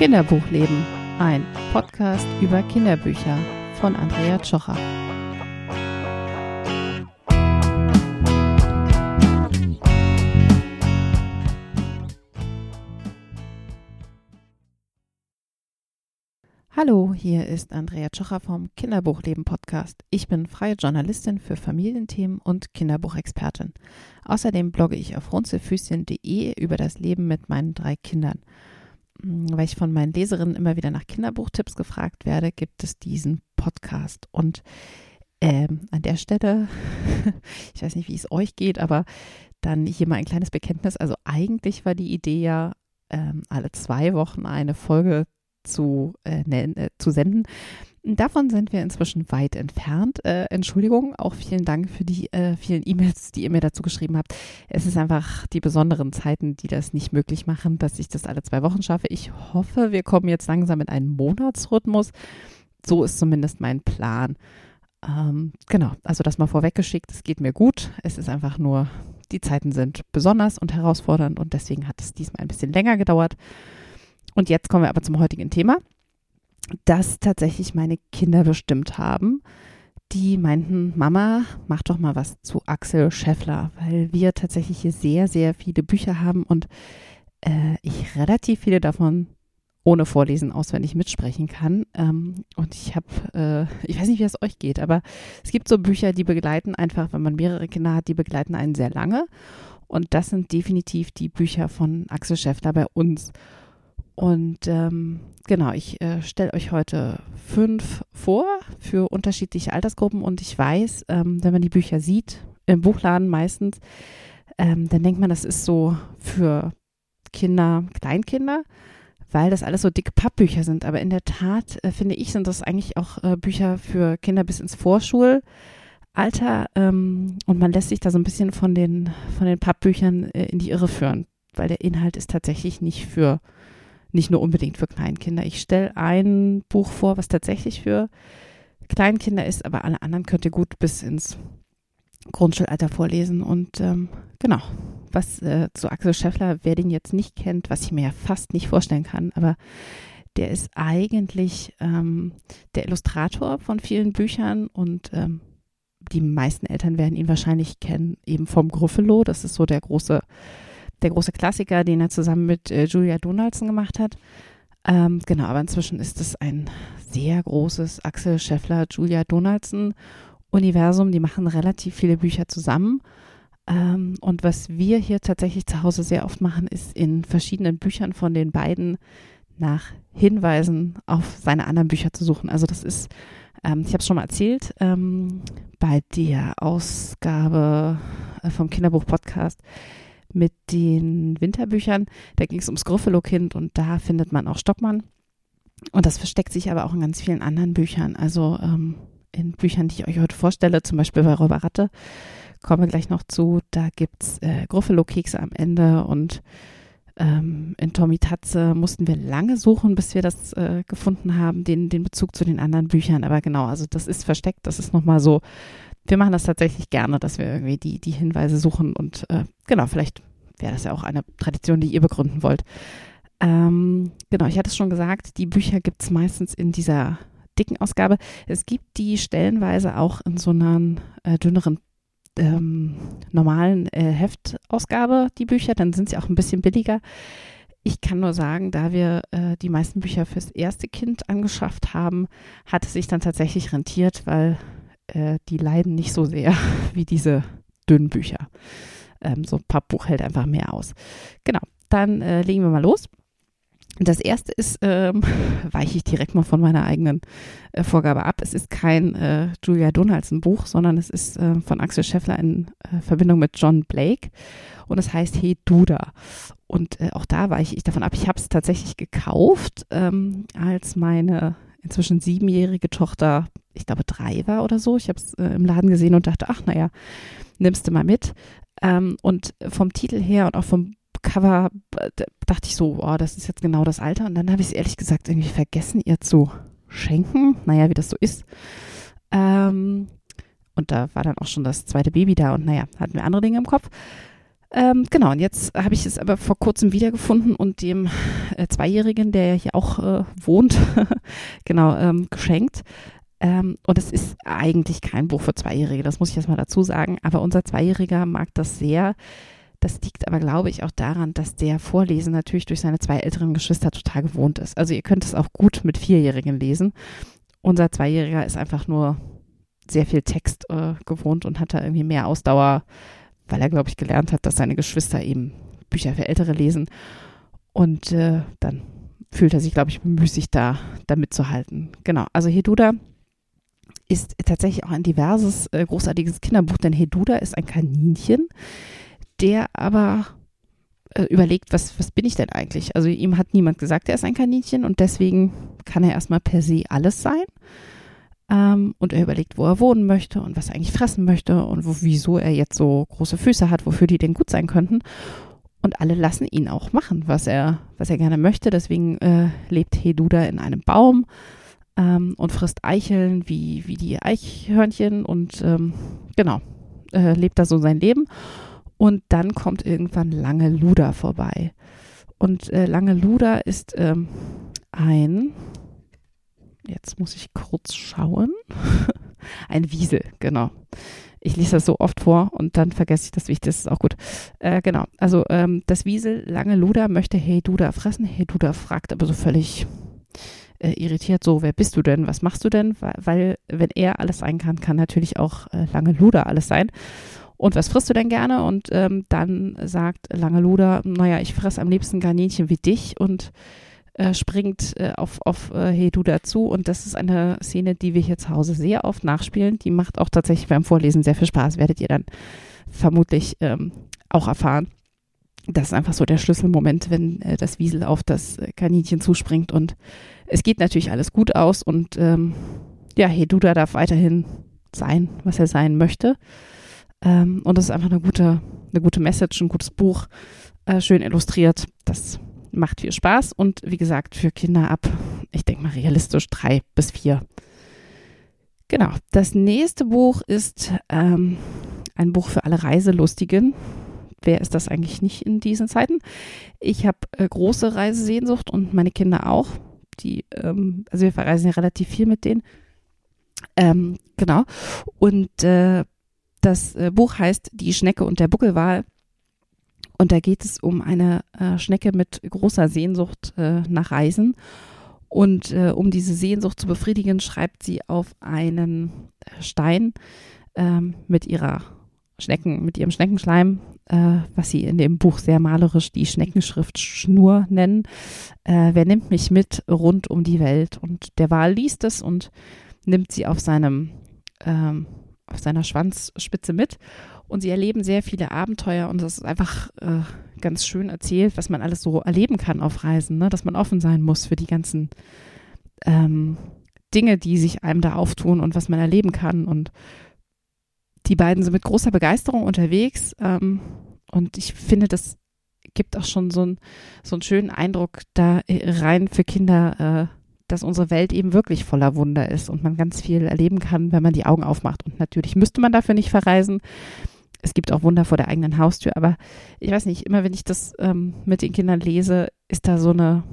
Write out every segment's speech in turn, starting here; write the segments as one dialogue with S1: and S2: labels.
S1: Kinderbuchleben, ein Podcast über Kinderbücher von Andrea Tschocher. Hallo, hier ist Andrea Tschocher vom Kinderbuchleben Podcast. Ich bin freie Journalistin für Familienthemen und Kinderbuchexpertin. Außerdem blogge ich auf runzelfüßchen.de über das Leben mit meinen drei Kindern. Weil ich von meinen Leserinnen immer wieder nach Kinderbuchtipps gefragt werde, gibt es diesen Podcast. Und ähm, an der Stelle, ich weiß nicht, wie es euch geht, aber dann hier mal ein kleines Bekenntnis. Also eigentlich war die Idee ja, ähm, alle zwei Wochen eine Folge zu, äh, äh, zu senden. Davon sind wir inzwischen weit entfernt. Äh, Entschuldigung, auch vielen Dank für die äh, vielen E-Mails, die ihr mir dazu geschrieben habt. Es ist einfach die besonderen Zeiten, die das nicht möglich machen, dass ich das alle zwei Wochen schaffe. Ich hoffe, wir kommen jetzt langsam in einen Monatsrhythmus. So ist zumindest mein Plan. Ähm, genau, also das mal vorweggeschickt, es geht mir gut. Es ist einfach nur, die Zeiten sind besonders und herausfordernd und deswegen hat es diesmal ein bisschen länger gedauert. Und jetzt kommen wir aber zum heutigen Thema, das tatsächlich meine Kinder bestimmt haben. Die meinten, Mama, mach doch mal was zu Axel Scheffler, weil wir tatsächlich hier sehr, sehr viele Bücher haben und äh, ich relativ viele davon ohne Vorlesen auswendig mitsprechen kann. Ähm, und ich habe, äh, ich weiß nicht, wie es euch geht, aber es gibt so Bücher, die begleiten einfach, wenn man mehrere Kinder hat, die begleiten einen sehr lange. Und das sind definitiv die Bücher von Axel Scheffler bei uns. Und ähm, genau, ich äh, stelle euch heute fünf vor für unterschiedliche Altersgruppen. Und ich weiß, ähm, wenn man die Bücher sieht, im Buchladen meistens, ähm, dann denkt man, das ist so für Kinder, Kleinkinder, weil das alles so dicke Pappbücher sind. Aber in der Tat, äh, finde ich, sind das eigentlich auch äh, Bücher für Kinder bis ins Vorschulalter. Ähm, und man lässt sich da so ein bisschen von den, von den Pappbüchern äh, in die Irre führen, weil der Inhalt ist tatsächlich nicht für nicht nur unbedingt für Kleinkinder. Ich stelle ein Buch vor, was tatsächlich für Kleinkinder ist, aber alle anderen könnt ihr gut bis ins Grundschulalter vorlesen. Und ähm, genau, was äh, zu Axel Scheffler, wer den jetzt nicht kennt, was ich mir ja fast nicht vorstellen kann, aber der ist eigentlich ähm, der Illustrator von vielen Büchern und ähm, die meisten Eltern werden ihn wahrscheinlich kennen, eben vom Gruffalo. Das ist so der große der große Klassiker, den er zusammen mit äh, Julia Donaldson gemacht hat. Ähm, genau, aber inzwischen ist es ein sehr großes Axel Scheffler, Julia Donaldson Universum. Die machen relativ viele Bücher zusammen. Ähm, und was wir hier tatsächlich zu Hause sehr oft machen, ist in verschiedenen Büchern von den beiden nach Hinweisen auf seine anderen Bücher zu suchen. Also das ist, ähm, ich habe es schon mal erzählt, ähm, bei der Ausgabe äh, vom Kinderbuch-Podcast mit den Winterbüchern. Da ging es ums Gruffalo-Kind und da findet man auch Stockmann. Und das versteckt sich aber auch in ganz vielen anderen Büchern. Also ähm, in Büchern, die ich euch heute vorstelle, zum Beispiel bei Räuber Ratte, kommen wir gleich noch zu. Da gibt es äh, Gruffalo-Kekse am Ende und ähm, in Tommy Tatze mussten wir lange suchen, bis wir das äh, gefunden haben, den, den Bezug zu den anderen Büchern. Aber genau, also das ist versteckt, das ist nochmal so wir machen das tatsächlich gerne, dass wir irgendwie die, die Hinweise suchen und äh, genau, vielleicht wäre das ja auch eine Tradition, die ihr begründen wollt. Ähm, genau, ich hatte es schon gesagt, die Bücher gibt es meistens in dieser dicken Ausgabe. Es gibt die stellenweise auch in so einer äh, dünneren ähm, normalen äh, Heftausgabe, die Bücher, dann sind sie auch ein bisschen billiger. Ich kann nur sagen, da wir äh, die meisten Bücher fürs erste Kind angeschafft haben, hat es sich dann tatsächlich rentiert, weil äh, die leiden nicht so sehr wie diese dünnen Bücher. Ähm, so ein Pappbuch hält einfach mehr aus. Genau, dann äh, legen wir mal los. Das erste ist, ähm, weiche ich direkt mal von meiner eigenen äh, Vorgabe ab. Es ist kein äh, Julia Donaldson Buch, sondern es ist äh, von Axel Scheffler in äh, Verbindung mit John Blake und es heißt Hey Duda. Und äh, auch da weiche ich davon ab. Ich habe es tatsächlich gekauft, ähm, als meine inzwischen siebenjährige Tochter ich glaube, drei war oder so. Ich habe es äh, im Laden gesehen und dachte, ach naja, nimmst du mal mit. Ähm, und vom Titel her und auch vom Cover äh, dachte ich so, oh, das ist jetzt genau das Alter. Und dann habe ich es ehrlich gesagt irgendwie vergessen, ihr zu schenken. Naja, wie das so ist. Ähm, und da war dann auch schon das zweite Baby da und naja, hatten wir andere Dinge im Kopf. Ähm, genau, und jetzt habe ich es aber vor kurzem wiedergefunden und dem äh, Zweijährigen, der hier auch äh, wohnt, genau, ähm, geschenkt. Ähm, und es ist eigentlich kein Buch für Zweijährige, das muss ich erstmal dazu sagen. Aber unser Zweijähriger mag das sehr. Das liegt aber, glaube ich, auch daran, dass der Vorlesen natürlich durch seine zwei älteren Geschwister total gewohnt ist. Also ihr könnt es auch gut mit Vierjährigen lesen. Unser Zweijähriger ist einfach nur sehr viel Text äh, gewohnt und hat da irgendwie mehr Ausdauer, weil er, glaube ich, gelernt hat, dass seine Geschwister eben Bücher für Ältere lesen. Und äh, dann fühlt er sich, glaube ich, bemüßigt, da, da mitzuhalten. Genau, also Heduda ist tatsächlich auch ein diverses, äh, großartiges Kinderbuch, denn Heduda ist ein Kaninchen, der aber äh, überlegt, was, was bin ich denn eigentlich? Also ihm hat niemand gesagt, er ist ein Kaninchen und deswegen kann er erstmal per se alles sein. Ähm, und er überlegt, wo er wohnen möchte und was er eigentlich fressen möchte und wo, wieso er jetzt so große Füße hat, wofür die denn gut sein könnten. Und alle lassen ihn auch machen, was er, was er gerne möchte. Deswegen äh, lebt Heduda in einem Baum ähm, und frisst Eicheln wie, wie die Eichhörnchen und ähm, genau, äh, lebt da so sein Leben. Und dann kommt irgendwann Lange Luda vorbei. Und äh, Lange Luda ist ähm, ein, jetzt muss ich kurz schauen, ein Wiesel, genau. Ich lese das so oft vor und dann vergesse ich das Wichtigste, das ist auch gut. Äh, genau, also ähm, das Wiesel, Lange Luda, möchte Hey Duda fressen. Hey Duda fragt aber so völlig äh, irritiert, so, wer bist du denn, was machst du denn? Weil, wenn er alles sein kann, kann natürlich auch äh, Lange Luda alles sein. Und was frisst du denn gerne? Und ähm, dann sagt Lange Luda, naja, ich fress am liebsten Garninchen wie dich und äh, springt äh, auf, auf äh, Hey du dazu. Und das ist eine Szene, die wir hier zu Hause sehr oft nachspielen. Die macht auch tatsächlich beim Vorlesen sehr viel Spaß, werdet ihr dann vermutlich ähm, auch erfahren. Das ist einfach so der Schlüsselmoment, wenn äh, das Wiesel auf das äh, Kaninchen zuspringt und es geht natürlich alles gut aus und ähm, ja, Heduda darf weiterhin sein, was er sein möchte. Ähm, und das ist einfach eine gute, eine gute Message, ein gutes Buch, äh, schön illustriert. Das macht viel Spaß und wie gesagt, für Kinder ab, ich denke mal realistisch, drei bis vier. Genau. Das nächste Buch ist ähm, ein Buch für alle Reiselustigen. Wer ist das eigentlich nicht in diesen Zeiten? Ich habe äh, große Reisesehnsucht und meine Kinder auch die, ähm, also wir verreisen ja relativ viel mit denen. Ähm, genau. Und äh, das äh, Buch heißt Die Schnecke und der Buckelwal. Und da geht es um eine äh, Schnecke mit großer Sehnsucht äh, nach Reisen. Und äh, um diese Sehnsucht zu befriedigen, schreibt sie auf einen äh, Stein ähm, mit ihrer Schnecken, mit ihrem Schneckenschleim, äh, was sie in dem Buch sehr malerisch die Schneckenschrift Schnur nennen. Äh, wer nimmt mich mit rund um die Welt? Und der Wal liest es und nimmt sie auf seinem, ähm, auf seiner Schwanzspitze mit. Und sie erleben sehr viele Abenteuer und das ist einfach äh, ganz schön erzählt, was man alles so erleben kann auf Reisen, ne? dass man offen sein muss für die ganzen ähm, Dinge, die sich einem da auftun und was man erleben kann und die beiden sind mit großer Begeisterung unterwegs ähm, und ich finde, das gibt auch schon so, ein, so einen schönen Eindruck da rein für Kinder, äh, dass unsere Welt eben wirklich voller Wunder ist und man ganz viel erleben kann, wenn man die Augen aufmacht. Und natürlich müsste man dafür nicht verreisen. Es gibt auch Wunder vor der eigenen Haustür, aber ich weiß nicht, immer wenn ich das ähm, mit den Kindern lese, ist da so eine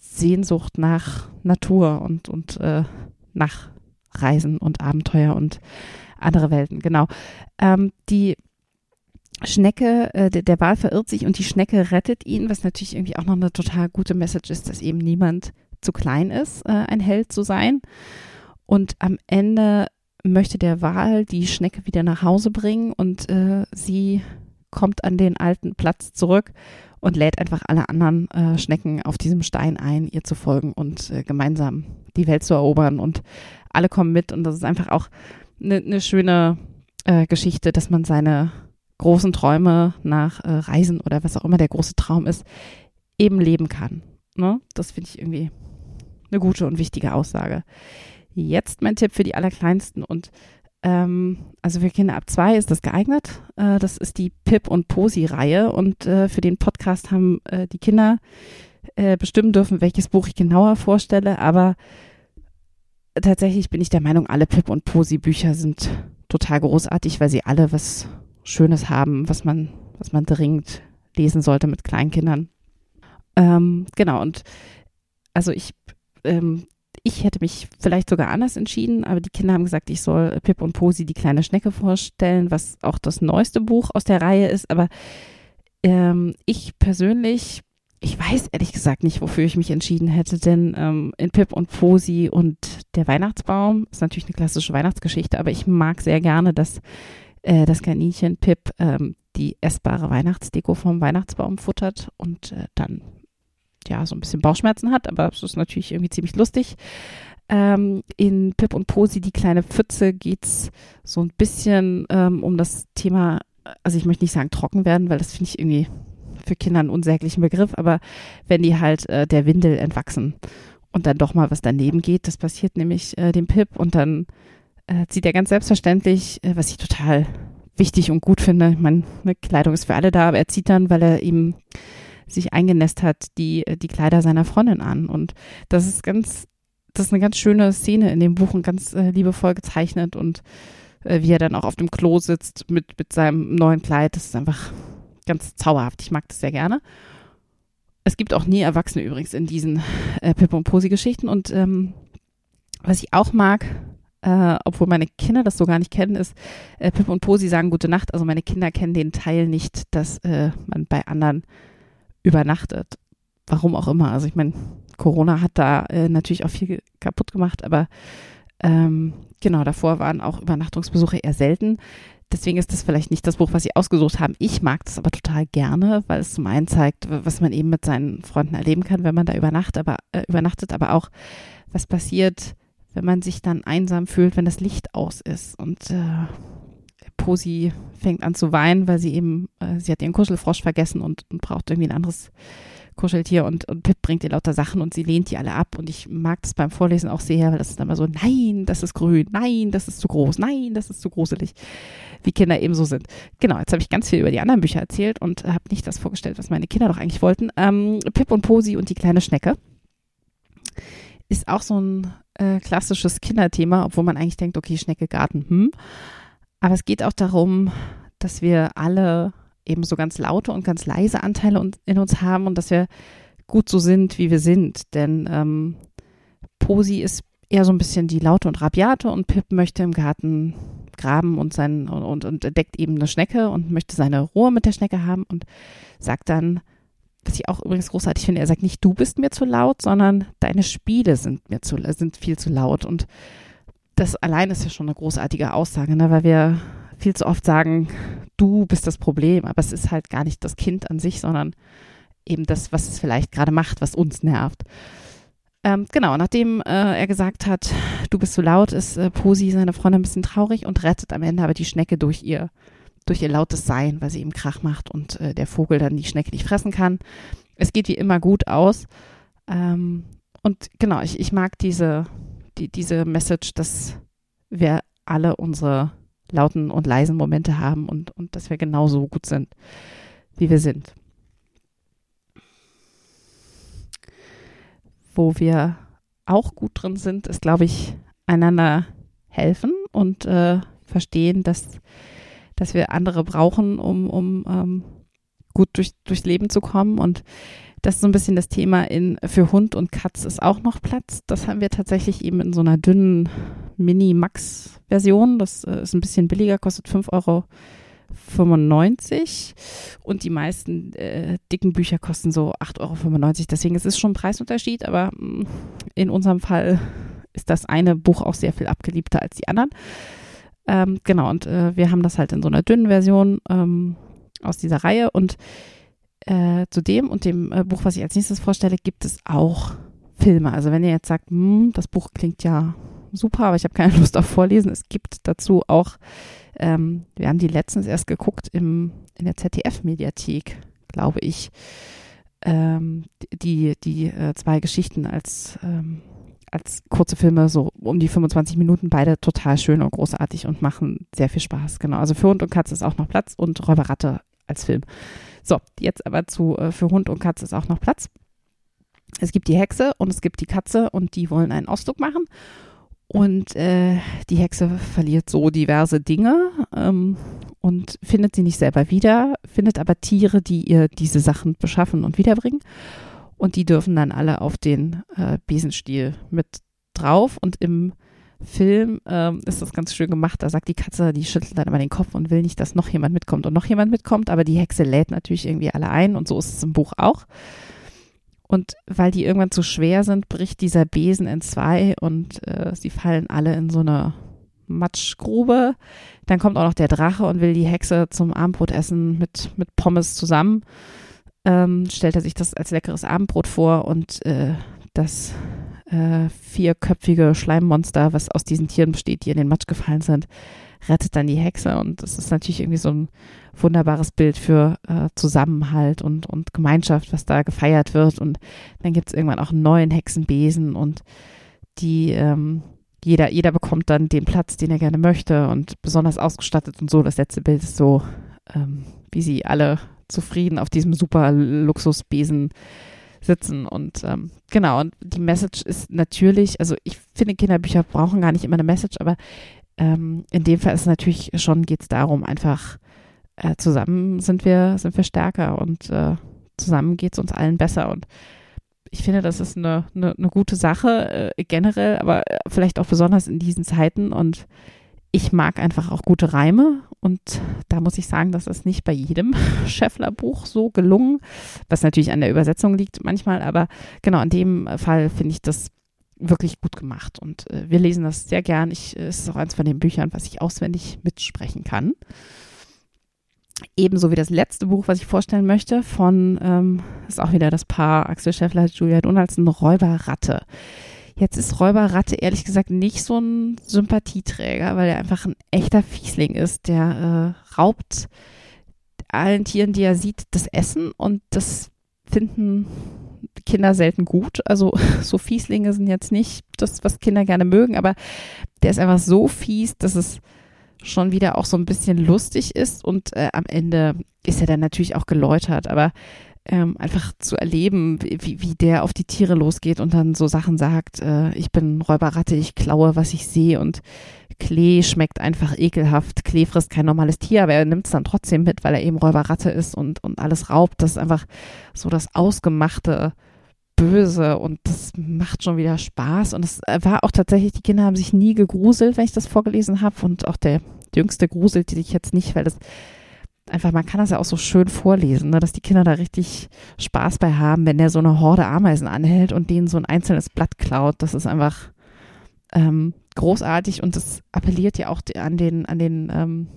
S1: Sehnsucht nach Natur und, und äh, nach Reisen und Abenteuer und andere Welten, genau. Ähm, die Schnecke, äh, der, Wal verirrt sich und die Schnecke rettet ihn, was natürlich irgendwie auch noch eine total gute Message ist, dass eben niemand zu klein ist, äh, ein Held zu sein. Und am Ende möchte der Wal die Schnecke wieder nach Hause bringen und äh, sie kommt an den alten Platz zurück und lädt einfach alle anderen äh, Schnecken auf diesem Stein ein, ihr zu folgen und äh, gemeinsam die Welt zu erobern. Und alle kommen mit und das ist einfach auch eine ne schöne äh, Geschichte, dass man seine großen Träume nach äh, Reisen oder was auch immer der große Traum ist, eben leben kann. Ne? Das finde ich irgendwie eine gute und wichtige Aussage. Jetzt mein Tipp für die Allerkleinsten und ähm, also für Kinder ab zwei ist das geeignet. Äh, das ist die Pip und Posi-Reihe und äh, für den Podcast haben äh, die Kinder äh, bestimmen dürfen, welches Buch ich genauer vorstelle, aber tatsächlich bin ich der Meinung, alle Pip und Posi Bücher sind total großartig, weil sie alle was Schönes haben, was man was man dringend lesen sollte mit Kleinkindern. Ähm, genau, und also ich, ähm, ich hätte mich vielleicht sogar anders entschieden, aber die Kinder haben gesagt, ich soll Pip und Posi die kleine Schnecke vorstellen, was auch das neueste Buch aus der Reihe ist. Aber ähm, ich persönlich, ich weiß ehrlich gesagt nicht, wofür ich mich entschieden hätte, denn ähm, in Pip und Posi und der Weihnachtsbaum ist natürlich eine klassische Weihnachtsgeschichte, aber ich mag sehr gerne, dass äh, das Kaninchen Pip ähm, die essbare Weihnachtsdeko vom Weihnachtsbaum futtert und äh, dann ja so ein bisschen Bauchschmerzen hat, aber es ist natürlich irgendwie ziemlich lustig. Ähm, in Pip und Posi, die kleine Pfütze, geht es so ein bisschen ähm, um das Thema, also ich möchte nicht sagen trocken werden, weil das finde ich irgendwie für Kinder einen unsäglichen Begriff, aber wenn die halt äh, der Windel entwachsen und dann doch mal was daneben geht, das passiert nämlich äh, dem Pip und dann äh, zieht er ganz selbstverständlich, äh, was ich total wichtig und gut finde. Ich meine, eine Kleidung ist für alle da, aber er zieht dann, weil er ihm sich eingenässt hat, die, die Kleider seiner Freundin an. Und das ist ganz, das ist eine ganz schöne Szene in dem Buch und ganz äh, liebevoll gezeichnet und äh, wie er dann auch auf dem Klo sitzt mit, mit seinem neuen Kleid. Das ist einfach ganz zauberhaft. Ich mag das sehr gerne. Es gibt auch nie Erwachsene übrigens in diesen äh, Pip und Posi-Geschichten. Und ähm, was ich auch mag, äh, obwohl meine Kinder das so gar nicht kennen, ist, äh, Pip und Posi sagen Gute Nacht. Also meine Kinder kennen den Teil nicht, dass äh, man bei anderen übernachtet. Warum auch immer. Also ich meine, Corona hat da äh, natürlich auch viel kaputt gemacht, aber ähm, genau, davor waren auch Übernachtungsbesuche eher selten. Deswegen ist das vielleicht nicht das Buch, was Sie ausgesucht haben. Ich mag das aber total gerne, weil es zum einen zeigt, was man eben mit seinen Freunden erleben kann, wenn man da übernachtet, aber, äh, übernachtet, aber auch, was passiert, wenn man sich dann einsam fühlt, wenn das Licht aus ist. Und äh, Posi fängt an zu weinen, weil sie eben, äh, sie hat ihren Kuschelfrosch vergessen und, und, braucht irgendwie ein anderes Kuscheltier und, und Pip bringt ihr lauter Sachen und sie lehnt die alle ab und ich mag das beim Vorlesen auch sehr, weil das ist dann immer so, nein, das ist grün, nein, das ist zu groß, nein, das ist zu gruselig, wie Kinder eben so sind. Genau, jetzt habe ich ganz viel über die anderen Bücher erzählt und habe nicht das vorgestellt, was meine Kinder doch eigentlich wollten. Ähm, Pip und Posi und die kleine Schnecke ist auch so ein äh, klassisches Kinderthema, obwohl man eigentlich denkt, okay, Schnecke, Garten, hm. Aber es geht auch darum, dass wir alle eben so ganz laute und ganz leise Anteile in uns haben und dass wir gut so sind, wie wir sind. Denn ähm, Posi ist eher so ein bisschen die laute und rabiate und Pip möchte im Garten graben und, sein, und, und entdeckt eben eine Schnecke und möchte seine Ruhe mit der Schnecke haben und sagt dann, was ich auch übrigens großartig finde, er sagt nicht, du bist mir zu laut, sondern deine Spiele sind mir zu, sind viel zu laut. Und das allein ist ja schon eine großartige Aussage, ne? weil wir viel zu oft sagen, du bist das Problem, aber es ist halt gar nicht das Kind an sich, sondern eben das, was es vielleicht gerade macht, was uns nervt. Ähm, genau, nachdem äh, er gesagt hat, du bist zu laut, ist äh, Posi, seine Freundin, ein bisschen traurig und rettet am Ende aber die Schnecke durch ihr, durch ihr lautes Sein, weil sie ihm Krach macht und äh, der Vogel dann die Schnecke nicht fressen kann. Es geht wie immer gut aus. Ähm, und genau, ich, ich mag diese, die, diese Message, dass wir alle unsere lauten und leisen Momente haben und, und dass wir genauso gut sind, wie wir sind. Wo wir auch gut drin sind, ist, glaube ich, einander helfen und äh, verstehen, dass, dass wir andere brauchen, um, um ähm, gut durch, durchs Leben zu kommen. Und das ist so ein bisschen das Thema in für Hund und Katz ist auch noch Platz. Das haben wir tatsächlich eben in so einer dünnen Mini-Max-Version. Das äh, ist ein bisschen billiger, kostet 5,95 Euro. Und die meisten äh, dicken Bücher kosten so 8,95 Euro. Deswegen ist es schon ein Preisunterschied, aber mh, mm, in unserem Fall ist das eine Buch auch sehr viel abgeliebter als die anderen. Ähm, genau, und äh, wir haben das halt in so einer dünnen Version ähm, aus dieser Reihe. Und äh, zu dem und dem äh, Buch, was ich als nächstes vorstelle, gibt es auch Filme. Also wenn ihr jetzt sagt, hm, das Buch klingt ja super, aber ich habe keine Lust auf Vorlesen, es gibt dazu auch, ähm, wir haben die letztens erst geguckt im, in der ZDF-Mediathek, glaube ich, ähm, die, die äh, zwei Geschichten als, ähm, als kurze Filme, so um die 25 Minuten, beide total schön und großartig und machen sehr viel Spaß. Genau, also für Hund und Katze ist auch noch Platz und Räuberratte als Film. So, jetzt aber zu äh, für Hund und Katze ist auch noch Platz. Es gibt die Hexe und es gibt die Katze und die wollen einen Ausdruck machen. Und äh, die Hexe verliert so diverse Dinge. Ähm, und findet sie nicht selber wieder, findet aber Tiere, die ihr diese Sachen beschaffen und wiederbringen. Und die dürfen dann alle auf den äh, Besenstiel mit drauf. Und im Film ähm, ist das ganz schön gemacht. Da sagt die Katze, die schüttelt dann immer den Kopf und will nicht, dass noch jemand mitkommt und noch jemand mitkommt. Aber die Hexe lädt natürlich irgendwie alle ein und so ist es im Buch auch. Und weil die irgendwann zu schwer sind, bricht dieser Besen in zwei und äh, sie fallen alle in so eine Matschgrube. Dann kommt auch noch der Drache und will die Hexe zum Abendbrot essen mit, mit Pommes zusammen. Ähm, stellt er sich das als leckeres Abendbrot vor und äh, das äh, vierköpfige Schleimmonster, was aus diesen Tieren besteht, die in den Matsch gefallen sind, rettet dann die Hexe. Und das ist natürlich irgendwie so ein wunderbares Bild für äh, Zusammenhalt und, und Gemeinschaft, was da gefeiert wird. Und dann gibt es irgendwann auch einen neuen Hexenbesen und die ähm, jeder, jeder bekommt dann den Platz, den er gerne möchte und besonders ausgestattet und so. Das letzte Bild ist so, ähm, wie sie alle zufrieden auf diesem super Luxusbesen sitzen. Und ähm, genau, und die Message ist natürlich, also ich finde, Kinderbücher brauchen gar nicht immer eine Message, aber ähm, in dem Fall ist natürlich schon, geht es darum, einfach äh, zusammen sind wir, sind wir stärker und äh, zusammen geht es uns allen besser. Und ich finde, das ist eine, eine, eine gute Sache äh, generell, aber äh, vielleicht auch besonders in diesen Zeiten. Und ich mag einfach auch gute Reime und da muss ich sagen, das ist nicht bei jedem Scheffler-Buch so gelungen, was natürlich an der Übersetzung liegt manchmal, aber genau in dem Fall finde ich das wirklich gut gemacht und äh, wir lesen das sehr gern. Ich, es ist auch eins von den Büchern, was ich auswendig mitsprechen kann. Ebenso wie das letzte Buch, was ich vorstellen möchte, von, ähm, ist auch wieder das Paar Axel Scheffler, Julia Donaldson, Räuberratte. Jetzt ist Räuberratte ehrlich gesagt nicht so ein Sympathieträger, weil er einfach ein echter Fiesling ist. Der äh, raubt allen Tieren, die er sieht, das Essen und das finden Kinder selten gut. Also so Fieslinge sind jetzt nicht das, was Kinder gerne mögen, aber der ist einfach so fies, dass es schon wieder auch so ein bisschen lustig ist und äh, am Ende ist er dann natürlich auch geläutert, aber ähm, einfach zu erleben, wie, wie der auf die Tiere losgeht und dann so Sachen sagt, äh, ich bin Räuberratte, ich klaue, was ich sehe und Klee schmeckt einfach ekelhaft. Klee frisst kein normales Tier, aber er nimmt es dann trotzdem mit, weil er eben Räuberratte ist und, und alles raubt. Das ist einfach so das ausgemachte Böse und das macht schon wieder Spaß. Und es war auch tatsächlich, die Kinder haben sich nie gegruselt, wenn ich das vorgelesen habe. Und auch der Jüngste gruselt sich jetzt nicht, weil das einfach, man kann das ja auch so schön vorlesen, ne, dass die Kinder da richtig Spaß bei haben, wenn der so eine Horde Ameisen anhält und denen so ein einzelnes Blatt klaut. Das ist einfach ähm, großartig und das appelliert ja auch an den, an den ähm,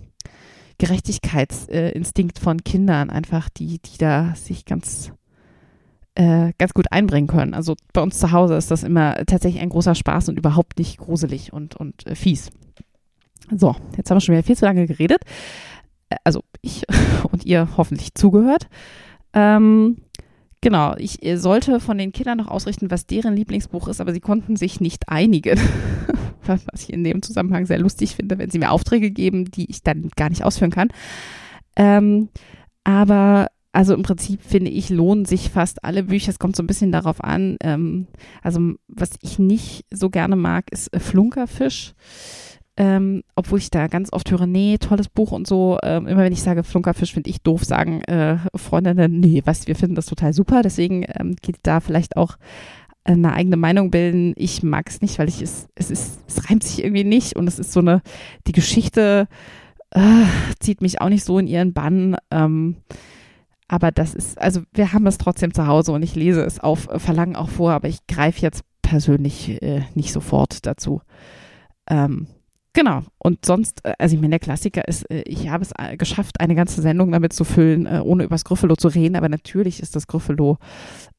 S1: Gerechtigkeitsinstinkt von Kindern, einfach, die, die da sich ganz äh, ganz gut einbringen können. Also bei uns zu Hause ist das immer tatsächlich ein großer Spaß und überhaupt nicht gruselig und, und äh, fies. So, jetzt haben wir schon wieder viel zu lange geredet also ich und ihr hoffentlich zugehört. Ähm, genau, ich sollte von den Kindern noch ausrichten, was deren Lieblingsbuch ist, aber sie konnten sich nicht einigen. was ich in dem Zusammenhang sehr lustig finde, wenn sie mir Aufträge geben, die ich dann gar nicht ausführen kann. Ähm, aber also im Prinzip finde ich, lohnen sich fast alle Bücher. Es kommt so ein bisschen darauf an. Ähm, also was ich nicht so gerne mag, ist Flunkerfisch ähm, obwohl ich da ganz oft höre, nee, tolles Buch und so. Ähm, immer wenn ich sage Flunkerfisch, finde ich doof, sagen äh, Freundinnen, nee, was, wir finden das total super. Deswegen ähm, geht da vielleicht auch eine eigene Meinung bilden. Ich mag es nicht, weil ich es, es ist, es reimt sich irgendwie nicht und es ist so eine, die Geschichte äh, zieht mich auch nicht so in ihren Bann. Ähm, aber das ist, also wir haben es trotzdem zu Hause und ich lese es auf Verlangen auch vor, aber ich greife jetzt persönlich äh, nicht sofort dazu. Ähm, Genau. Und sonst, äh, also ich meine, der Klassiker ist, äh, ich habe es äh, geschafft, eine ganze Sendung damit zu füllen, ohne über das Gryffalo zu reden, aber natürlich ist das Gryffalo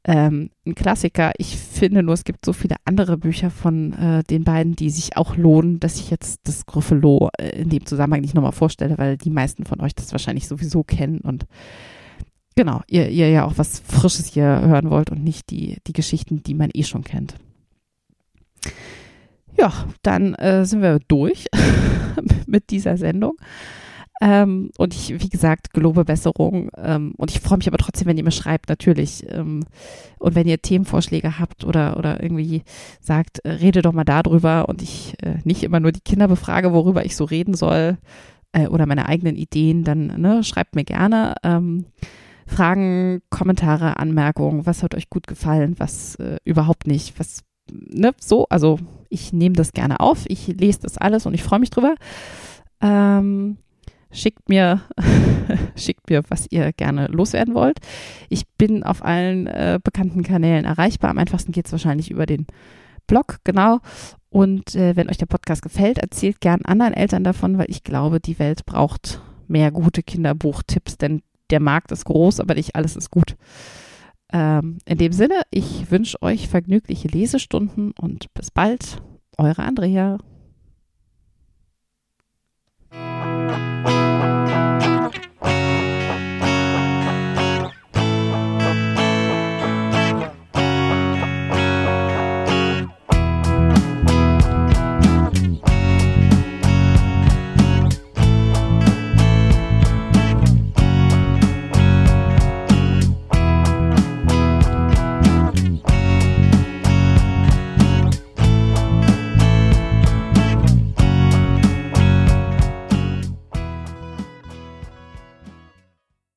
S1: ähm, ein Klassiker. Ich finde nur, es gibt so viele andere Bücher von äh, den beiden, die sich auch lohnen, dass ich jetzt das Gryffalo in dem Zusammenhang nicht nochmal vorstelle, weil die meisten von euch das wahrscheinlich sowieso kennen und genau, ihr, ihr ja auch was Frisches hier hören wollt und nicht die, die Geschichten, die man eh schon kennt. Ja, dann äh, sind wir durch mit dieser Sendung. Ähm, und ich, wie gesagt, gelobe Besserung. Ähm, und ich freue mich aber trotzdem, wenn ihr mir schreibt, natürlich. Ähm, und wenn ihr Themenvorschläge habt oder, oder irgendwie sagt, äh, rede doch mal darüber und ich äh, nicht immer nur die Kinder befrage, worüber ich so reden soll. äh, oder meine eigenen Ideen, dann ne, schreibt mir gerne. Ähm, Fragen, Kommentare, Anmerkungen, was hat euch gut gefallen, was äh, überhaupt nicht, was, ne, so, also ich nehme das gerne auf, ich lese das alles und ich freue mich drüber. Ähm, schickt mir, schickt mir, was ihr gerne loswerden wollt. Ich bin auf allen äh, bekannten Kanälen erreichbar. Am einfachsten geht es wahrscheinlich über den Blog, genau. Und äh, wenn euch der Podcast gefällt, erzählt gern anderen Eltern davon, weil ich glaube, die Welt braucht mehr gute Kinderbuchtipps, denn der Markt ist groß, aber nicht alles ist gut. Ähm, in dem Sinne, ich wünsche euch vergnügliche Lesestunden und bis bald. Eure Andrea.